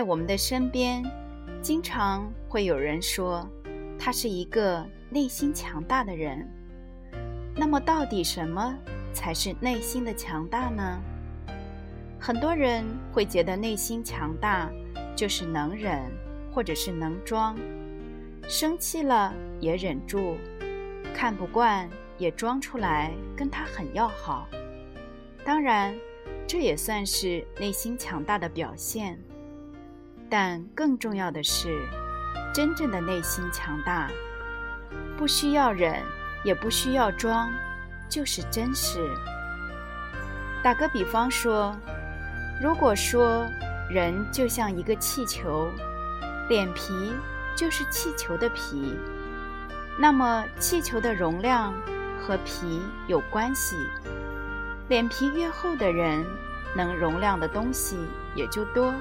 在我们的身边，经常会有人说，他是一个内心强大的人。那么，到底什么才是内心的强大呢？很多人会觉得内心强大就是能忍，或者是能装，生气了也忍住，看不惯也装出来跟他很要好。当然，这也算是内心强大的表现。但更重要的是，真正的内心强大，不需要忍，也不需要装，就是真实。打个比方说，如果说人就像一个气球，脸皮就是气球的皮，那么气球的容量和皮有关系。脸皮越厚的人，能容量的东西也就多。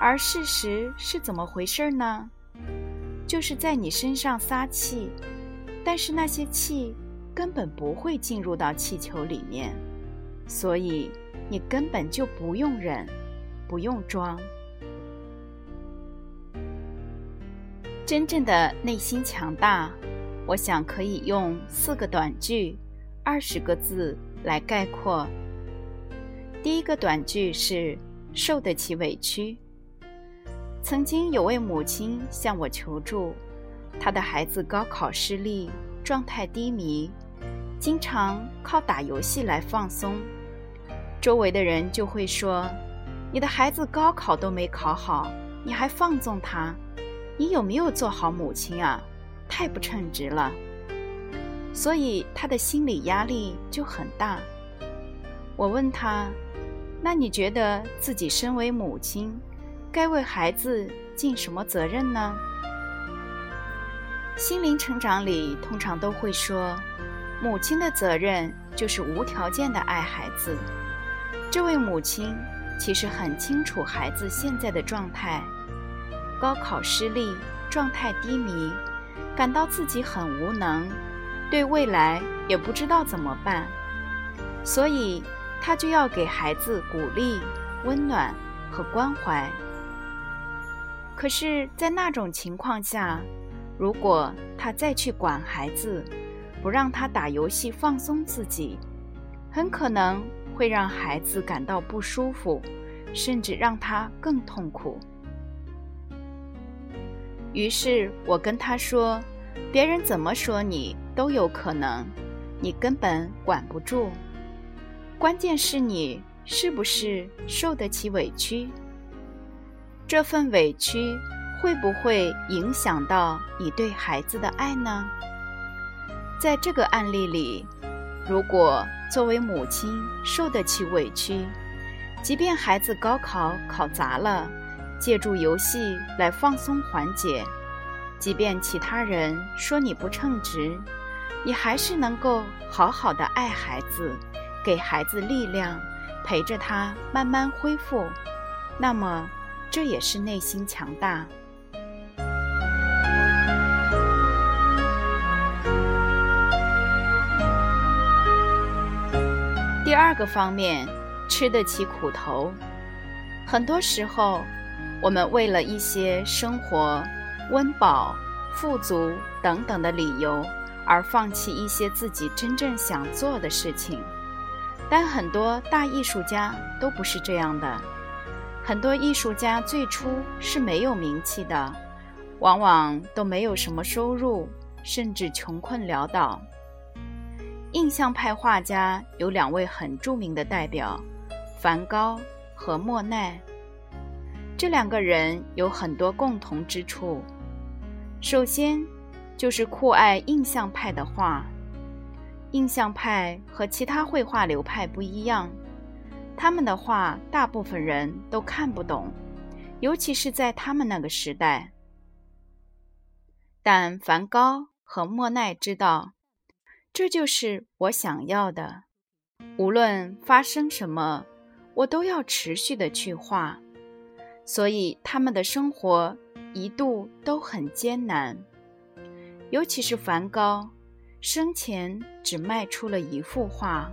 而事实是怎么回事呢？就是在你身上撒气，但是那些气根本不会进入到气球里面，所以你根本就不用忍，不用装。真正的内心强大，我想可以用四个短句、二十个字来概括。第一个短句是受得起委屈。曾经有位母亲向我求助，她的孩子高考失利，状态低迷，经常靠打游戏来放松。周围的人就会说：“你的孩子高考都没考好，你还放纵他，你有没有做好母亲啊？太不称职了。”所以他的心理压力就很大。我问他：“那你觉得自己身为母亲？”该为孩子尽什么责任呢？心灵成长里通常都会说，母亲的责任就是无条件的爱孩子。这位母亲其实很清楚孩子现在的状态，高考失利，状态低迷，感到自己很无能，对未来也不知道怎么办，所以她就要给孩子鼓励、温暖和关怀。可是，在那种情况下，如果他再去管孩子，不让他打游戏放松自己，很可能会让孩子感到不舒服，甚至让他更痛苦。于是我跟他说：“别人怎么说你都有可能，你根本管不住。关键是你是不是受得起委屈。”这份委屈会不会影响到你对孩子的爱呢？在这个案例里，如果作为母亲受得起委屈，即便孩子高考考砸了，借助游戏来放松缓解；即便其他人说你不称职，你还是能够好好的爱孩子，给孩子力量，陪着他慢慢恢复。那么。这也是内心强大。第二个方面，吃得起苦头。很多时候，我们为了一些生活、温饱、富足等等的理由，而放弃一些自己真正想做的事情。但很多大艺术家都不是这样的。很多艺术家最初是没有名气的，往往都没有什么收入，甚至穷困潦倒。印象派画家有两位很著名的代表，梵高和莫奈。这两个人有很多共同之处。首先，就是酷爱印象派的画。印象派和其他绘画流派不一样。他们的话大部分人都看不懂，尤其是在他们那个时代。但梵高和莫奈知道，这就是我想要的。无论发生什么，我都要持续的去画。所以他们的生活一度都很艰难，尤其是梵高，生前只卖出了一幅画，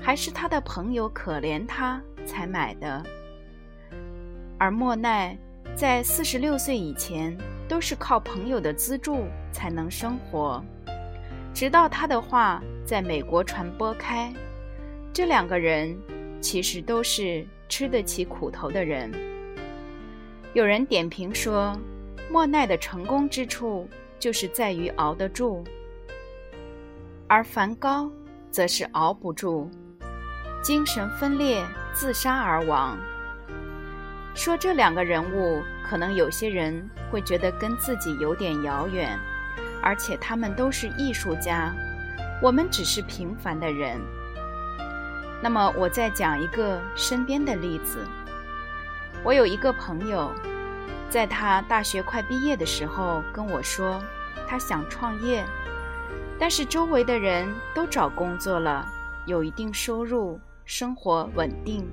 还是他的朋友可怜他才买的。而莫奈在四十六岁以前。都是靠朋友的资助才能生活，直到他的话在美国传播开。这两个人其实都是吃得起苦头的人。有人点评说，莫奈的成功之处就是在于熬得住，而梵高则是熬不住，精神分裂自杀而亡。说这两个人物，可能有些人会觉得跟自己有点遥远，而且他们都是艺术家，我们只是平凡的人。那么，我再讲一个身边的例子。我有一个朋友，在他大学快毕业的时候跟我说，他想创业，但是周围的人都找工作了，有一定收入，生活稳定，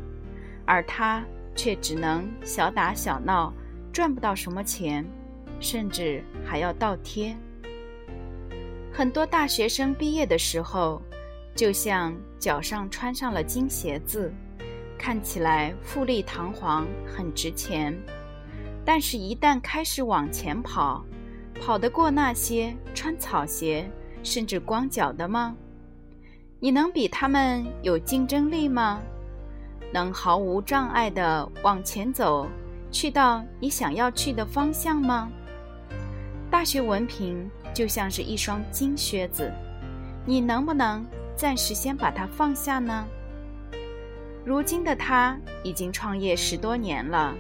而他。却只能小打小闹，赚不到什么钱，甚至还要倒贴。很多大学生毕业的时候，就像脚上穿上了金鞋子，看起来富丽堂皇，很值钱。但是，一旦开始往前跑，跑得过那些穿草鞋甚至光脚的吗？你能比他们有竞争力吗？能毫无障碍地往前走，去到你想要去的方向吗？大学文凭就像是一双金靴子，你能不能暂时先把它放下呢？如今的他已经创业十多年了，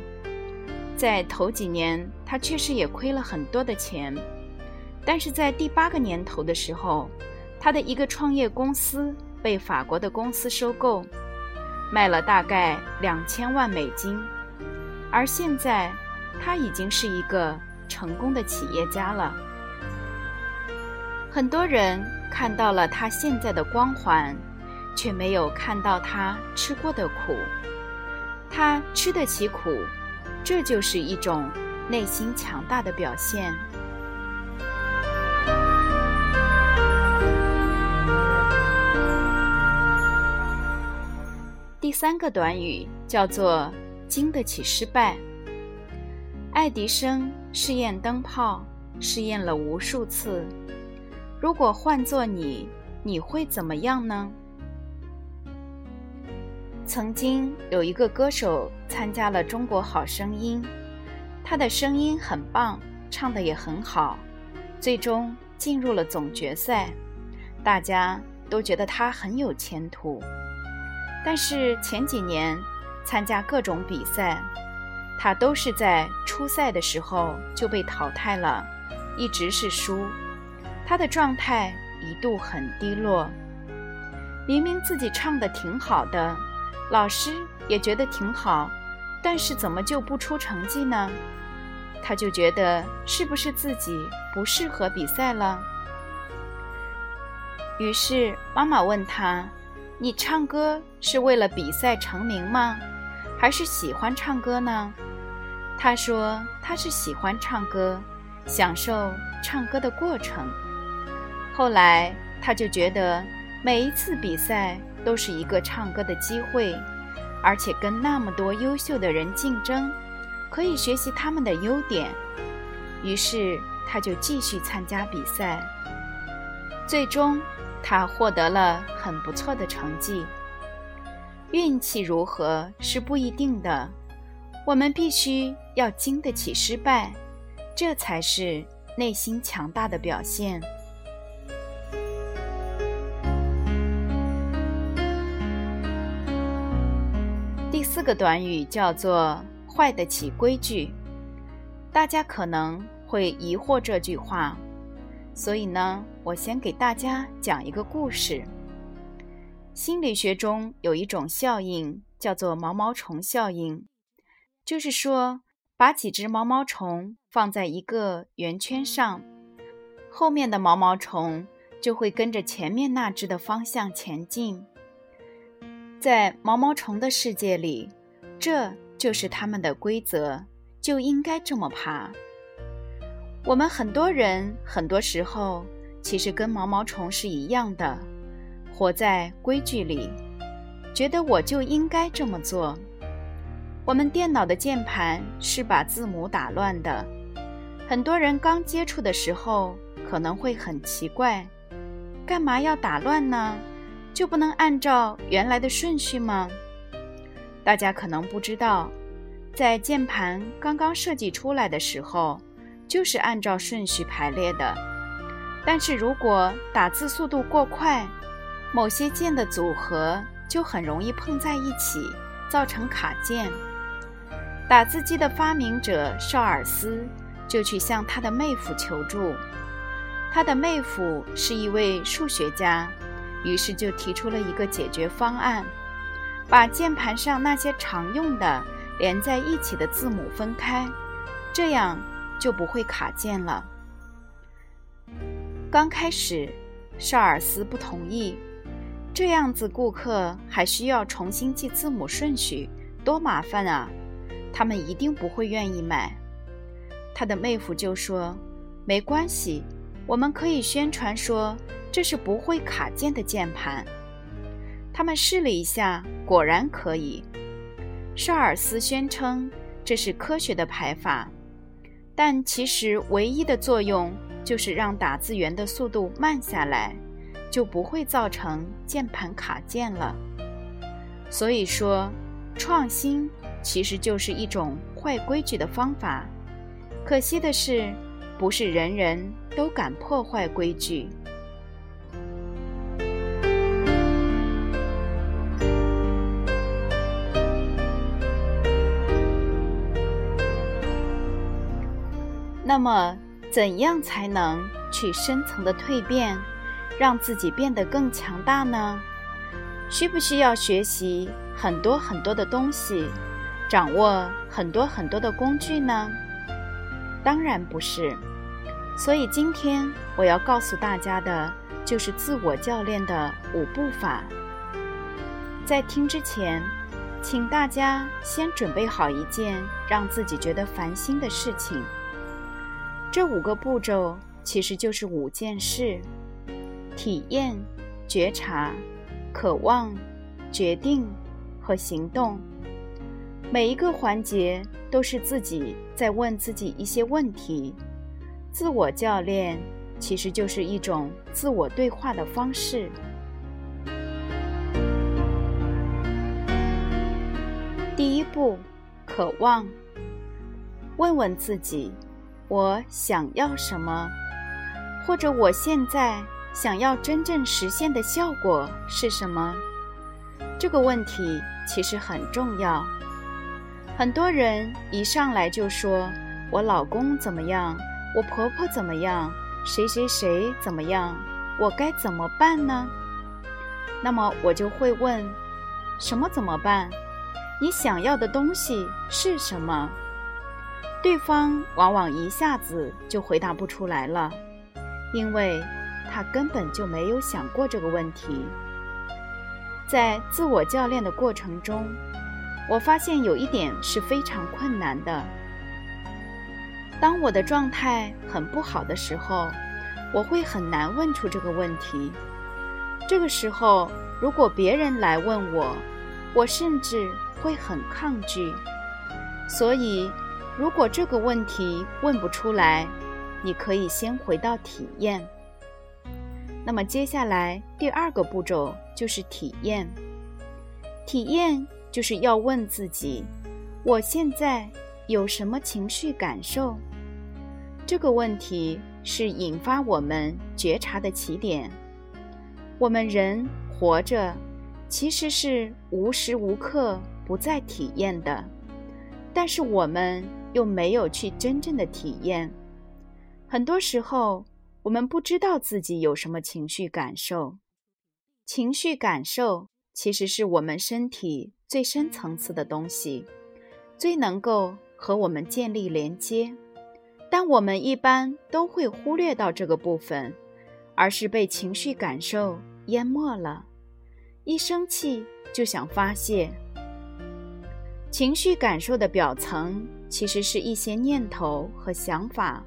在头几年他确实也亏了很多的钱，但是在第八个年头的时候，他的一个创业公司被法国的公司收购。卖了大概两千万美金，而现在他已经是一个成功的企业家了。很多人看到了他现在的光环，却没有看到他吃过的苦。他吃得起苦，这就是一种内心强大的表现。三个短语叫做“经得起失败”。爱迪生试验灯泡，试验了无数次。如果换做你，你会怎么样呢？曾经有一个歌手参加了《中国好声音》，他的声音很棒，唱的也很好，最终进入了总决赛。大家都觉得他很有前途。但是前几年参加各种比赛，他都是在初赛的时候就被淘汰了，一直是输。他的状态一度很低落。明明自己唱的挺好的，老师也觉得挺好，但是怎么就不出成绩呢？他就觉得是不是自己不适合比赛了？于是妈妈问他。你唱歌是为了比赛成名吗？还是喜欢唱歌呢？他说他是喜欢唱歌，享受唱歌的过程。后来他就觉得每一次比赛都是一个唱歌的机会，而且跟那么多优秀的人竞争，可以学习他们的优点。于是他就继续参加比赛，最终。他获得了很不错的成绩。运气如何是不一定的，我们必须要经得起失败，这才是内心强大的表现。第四个短语叫做“坏得起规矩”，大家可能会疑惑这句话。所以呢，我先给大家讲一个故事。心理学中有一种效应叫做毛毛虫效应，就是说，把几只毛毛虫放在一个圆圈上，后面的毛毛虫就会跟着前面那只的方向前进。在毛毛虫的世界里，这就是他们的规则，就应该这么爬。我们很多人很多时候其实跟毛毛虫是一样的，活在规矩里，觉得我就应该这么做。我们电脑的键盘是把字母打乱的，很多人刚接触的时候可能会很奇怪，干嘛要打乱呢？就不能按照原来的顺序吗？大家可能不知道，在键盘刚刚设计出来的时候，就是按照顺序排列的。但是如果打字速度过快，某些键的组合就很容易碰在一起，造成卡键。打字机的发明者绍尔斯就去向他的妹夫求助，他的妹夫是一位数学家。于是就提出了一个解决方案，把键盘上那些常用的连在一起的字母分开，这样就不会卡键了。刚开始，绍尔斯不同意，这样子顾客还需要重新记字母顺序，多麻烦啊！他们一定不会愿意买。他的妹夫就说：“没关系，我们可以宣传说。”这是不会卡键的键盘。他们试了一下，果然可以。绍尔斯宣称这是科学的排法，但其实唯一的作用就是让打字员的速度慢下来，就不会造成键盘卡键了。所以说，创新其实就是一种坏规矩的方法。可惜的是，不是人人都敢破坏规矩。那么，怎样才能去深层的蜕变，让自己变得更强大呢？需不需要学习很多很多的东西，掌握很多很多的工具呢？当然不是。所以今天我要告诉大家的，就是自我教练的五步法。在听之前，请大家先准备好一件让自己觉得烦心的事情。这五个步骤其实就是五件事：体验、觉察、渴望、决定和行动。每一个环节都是自己在问自己一些问题。自我教练其实就是一种自我对话的方式。第一步，渴望，问问自己。我想要什么，或者我现在想要真正实现的效果是什么？这个问题其实很重要。很多人一上来就说：“我老公怎么样？我婆婆怎么样？谁谁谁怎么样？我该怎么办呢？”那么我就会问：什么怎么办？你想要的东西是什么？对方往往一下子就回答不出来了，因为他根本就没有想过这个问题。在自我教练的过程中，我发现有一点是非常困难的。当我的状态很不好的时候，我会很难问出这个问题。这个时候，如果别人来问我，我甚至会很抗拒。所以。如果这个问题问不出来，你可以先回到体验。那么接下来第二个步骤就是体验。体验就是要问自己：我现在有什么情绪感受？这个问题是引发我们觉察的起点。我们人活着，其实是无时无刻不在体验的，但是我们。又没有去真正的体验，很多时候我们不知道自己有什么情绪感受。情绪感受其实是我们身体最深层次的东西，最能够和我们建立连接。但我们一般都会忽略到这个部分，而是被情绪感受淹没了。一生气就想发泄。情绪感受的表层其实是一些念头和想法，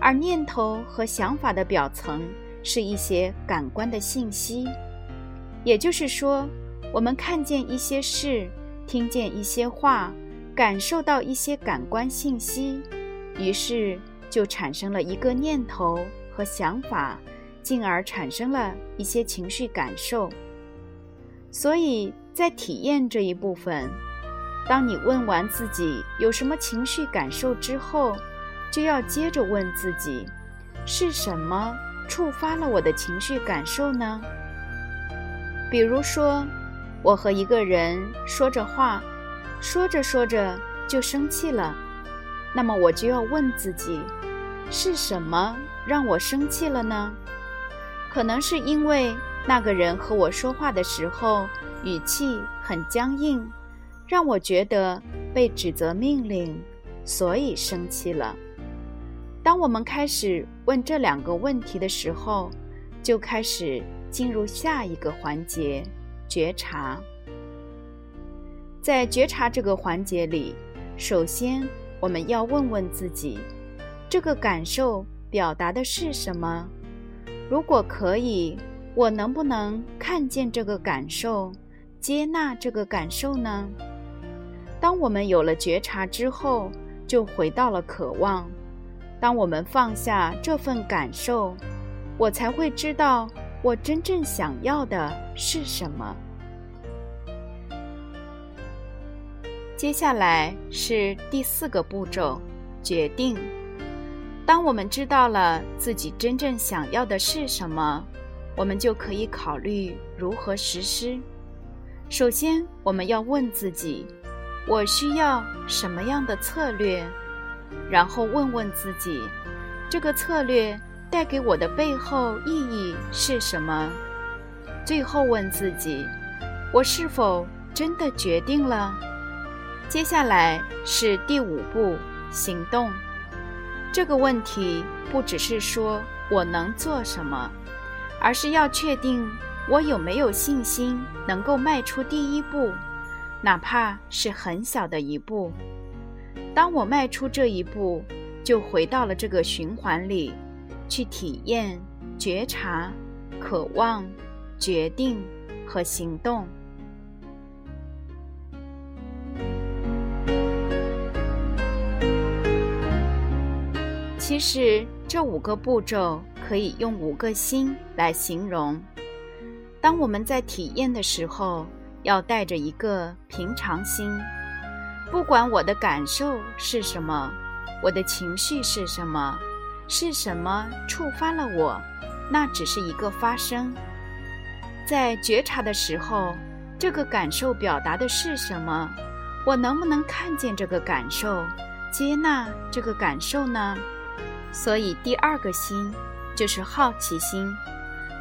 而念头和想法的表层是一些感官的信息。也就是说，我们看见一些事，听见一些话，感受到一些感官信息，于是就产生了一个念头和想法，进而产生了一些情绪感受。所以在体验这一部分。当你问完自己有什么情绪感受之后，就要接着问自己：是什么触发了我的情绪感受呢？比如说，我和一个人说着话，说着说着就生气了，那么我就要问自己：是什么让我生气了呢？可能是因为那个人和我说话的时候语气很僵硬。让我觉得被指责命令，所以生气了。当我们开始问这两个问题的时候，就开始进入下一个环节——觉察。在觉察这个环节里，首先我们要问问自己：这个感受表达的是什么？如果可以，我能不能看见这个感受，接纳这个感受呢？当我们有了觉察之后，就回到了渴望。当我们放下这份感受，我才会知道我真正想要的是什么。接下来是第四个步骤：决定。当我们知道了自己真正想要的是什么，我们就可以考虑如何实施。首先，我们要问自己。我需要什么样的策略？然后问问自己，这个策略带给我的背后意义是什么？最后问自己，我是否真的决定了？接下来是第五步，行动。这个问题不只是说我能做什么，而是要确定我有没有信心能够迈出第一步。哪怕是很小的一步，当我迈出这一步，就回到了这个循环里，去体验、觉察、渴望、决定和行动。其实这五个步骤可以用五个心来形容。当我们在体验的时候。要带着一个平常心，不管我的感受是什么，我的情绪是什么，是什么触发了我，那只是一个发生。在觉察的时候，这个感受表达的是什么？我能不能看见这个感受，接纳这个感受呢？所以第二个心就是好奇心，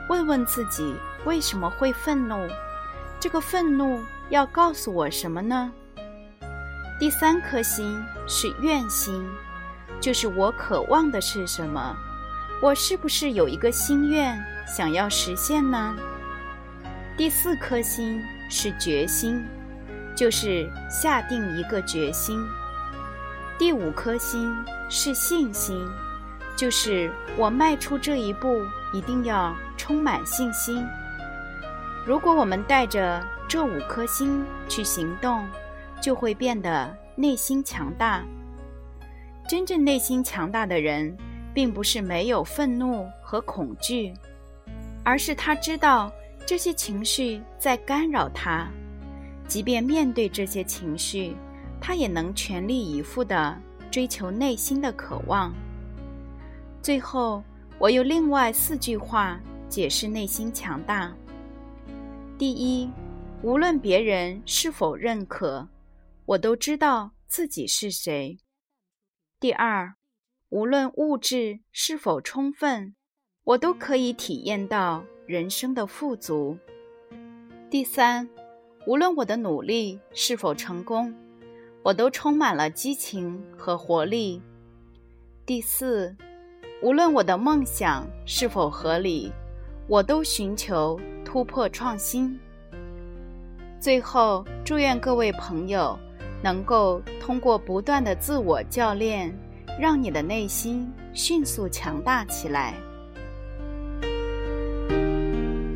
问问自己为什么会愤怒。这个愤怒要告诉我什么呢？第三颗心是愿心，就是我渴望的是什么？我是不是有一个心愿想要实现呢？第四颗心是决心，就是下定一个决心。第五颗心是信心，就是我迈出这一步一定要充满信心。如果我们带着这五颗心去行动，就会变得内心强大。真正内心强大的人，并不是没有愤怒和恐惧，而是他知道这些情绪在干扰他，即便面对这些情绪，他也能全力以赴地追求内心的渴望。最后，我用另外四句话解释内心强大。第一，无论别人是否认可，我都知道自己是谁。第二，无论物质是否充分，我都可以体验到人生的富足。第三，无论我的努力是否成功，我都充满了激情和活力。第四，无论我的梦想是否合理，我都寻求突破创新。最后，祝愿各位朋友能够通过不断的自我教练，让你的内心迅速强大起来。